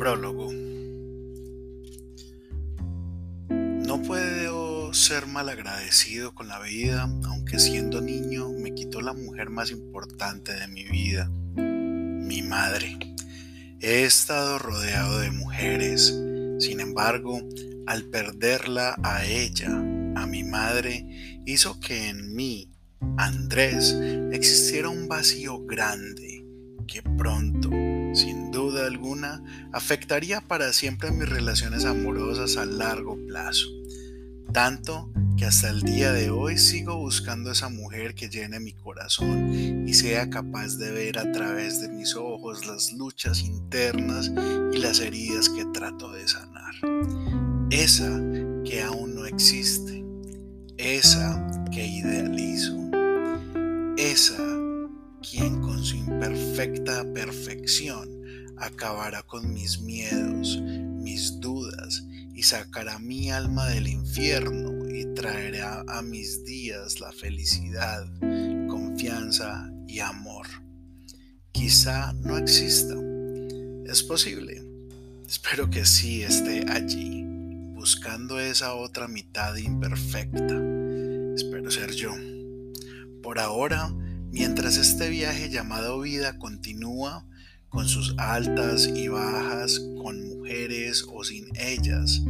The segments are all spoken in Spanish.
Prólogo. No puedo ser malagradecido con la vida, aunque siendo niño me quitó la mujer más importante de mi vida, mi madre. He estado rodeado de mujeres, sin embargo, al perderla a ella, a mi madre, hizo que en mí, Andrés, existiera un vacío grande que pronto duda alguna, afectaría para siempre mis relaciones amorosas a largo plazo. Tanto que hasta el día de hoy sigo buscando esa mujer que llene mi corazón y sea capaz de ver a través de mis ojos las luchas internas y las heridas que trato de sanar. Esa que aún no existe. Esa que idealizo. Esa quien con su imperfecta perfección acabará con mis miedos, mis dudas y sacará mi alma del infierno y traerá a mis días la felicidad, confianza y amor. Quizá no exista. Es posible. Espero que sí esté allí, buscando esa otra mitad imperfecta. Espero ser yo. Por ahora, Mientras este viaje llamado vida continúa con sus altas y bajas, con mujeres o sin ellas,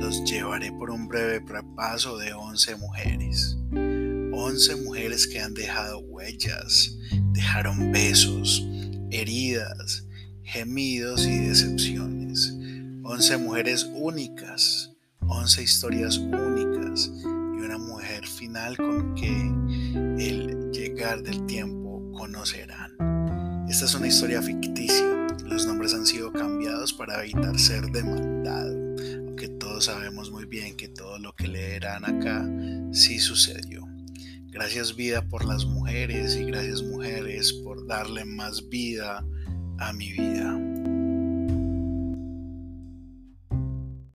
los llevaré por un breve repaso de 11 mujeres. 11 mujeres que han dejado huellas, dejaron besos, heridas, gemidos y decepciones. 11 mujeres únicas, 11 historias únicas y una mujer final con que el del tiempo conocerán. Esta es una historia ficticia. Los nombres han sido cambiados para evitar ser demandado, aunque todos sabemos muy bien que todo lo que leerán acá sí sucedió. Gracias vida por las mujeres y gracias mujeres por darle más vida a mi vida.